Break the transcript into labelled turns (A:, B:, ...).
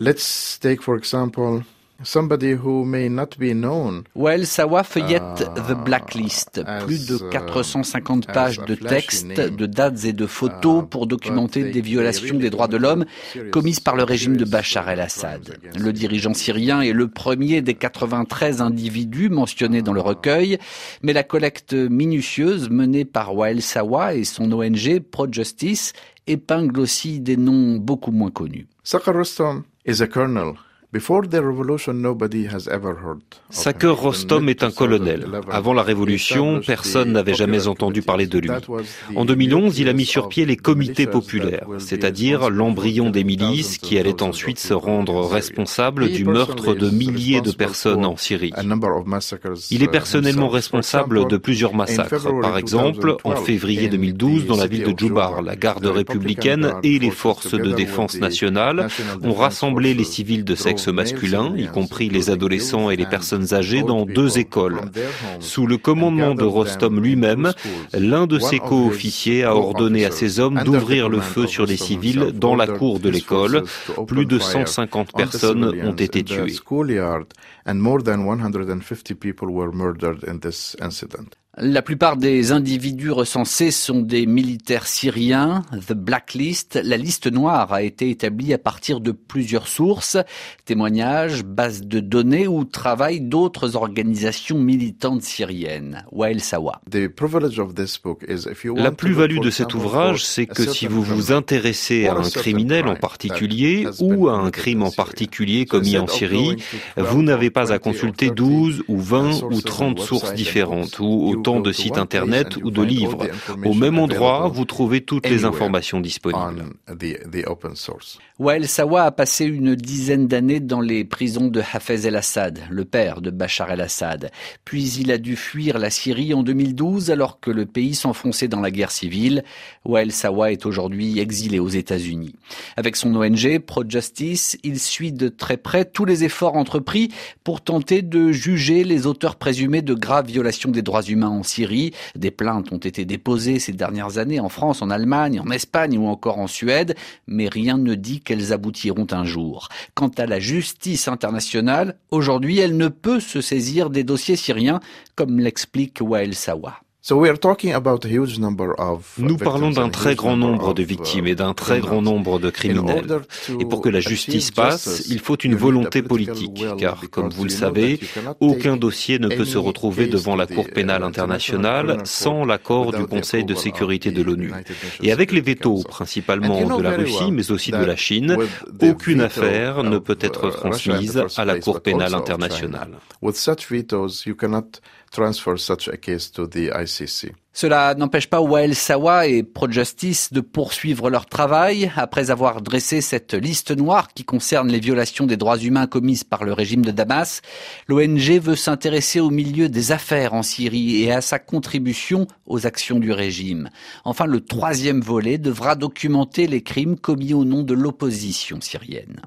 A: Let's take for example Somebody who may not be known.
B: Wael Sawa feuillette uh, The Blacklist, plus de 450 uh, pages de textes, de dates et de photos uh, pour documenter des violations des droits de l'homme commises par le régime de Bachar el-Assad. Le dirigeant syrien est le premier des 93 individus mentionnés dans le recueil, mais la collecte minutieuse menée par Wael Sawa et son ONG Pro-Justice épingle aussi des noms beaucoup moins connus.
A: Sakar Rostam is a colonel
C: Saker Rostom est un colonel. Avant la révolution, personne n'avait jamais entendu parler de lui. En 2011, il a mis sur pied les comités populaires, c'est-à-dire l'embryon des milices qui allaient ensuite se rendre responsables du meurtre de milliers de personnes en Syrie. Il est uh, personnellement responsable de plusieurs massacres. Par exemple, en février 2012, dans la ville de Djoubar, la garde républicaine et les forces de défense nationale ont rassemblé les civils de sexe masculin, y compris les adolescents et les personnes âgées, dans deux écoles. Sous le commandement de Rostom lui-même, l'un de ses co-officiers a ordonné à ses hommes d'ouvrir le feu sur les civils dans la cour de l'école. Plus de 150 personnes ont été tuées.
B: La plupart des individus recensés sont des militaires syriens. The Blacklist, la liste noire, a été établie à partir de plusieurs sources, témoignages, bases de données ou travail d'autres organisations militantes syriennes. Wael Sawa.
C: La plus-value de cet ouvrage, c'est que si vous vous intéressez à un criminel en particulier ou à un crime en particulier commis en Syrie, vous n'avez pas à consulter 12 ou 20 ou 30 sources différentes ou autant de sites internet ou de livres. Au même endroit, vous trouvez toutes les informations disponibles.
B: Wael Sawa a passé une dizaine d'années dans les prisons de Hafez el-Assad, le père de Bachar el-Assad. Puis il a dû fuir la Syrie en 2012 alors que le pays s'enfonçait dans la guerre civile. Wael Sawa est aujourd'hui exilé aux États-Unis. Avec son ONG Pro-Justice, il suit de très près tous les efforts entrepris pour tenter de juger les auteurs présumés de graves violations des droits humains en Syrie. Des plaintes ont été déposées ces dernières années en France, en Allemagne, en Espagne ou encore en Suède, mais rien ne dit qu'elles aboutiront un jour. Quant à la justice internationale, aujourd'hui, elle ne peut se saisir des dossiers syriens, comme l'explique Wael Sawa.
C: Nous parlons d'un très grand nombre de victimes et d'un très grand nombre de criminels. Et pour que la justice passe, il faut une volonté politique, car comme vous le savez, aucun dossier ne peut se retrouver devant la Cour pénale internationale sans l'accord du Conseil de sécurité de l'ONU. Et avec les vétos, principalement de la Russie, mais aussi de la Chine, aucune affaire ne peut être transmise à la Cour pénale internationale.
B: Cela n'empêche pas Wael Sawa et ProJustice de poursuivre leur travail. Après avoir dressé cette liste noire qui concerne les violations des droits humains commises par le régime de Damas, l'ONG veut s'intéresser au milieu des affaires en Syrie et à sa contribution aux actions du régime. Enfin, le troisième volet devra documenter les crimes commis au nom de l'opposition syrienne.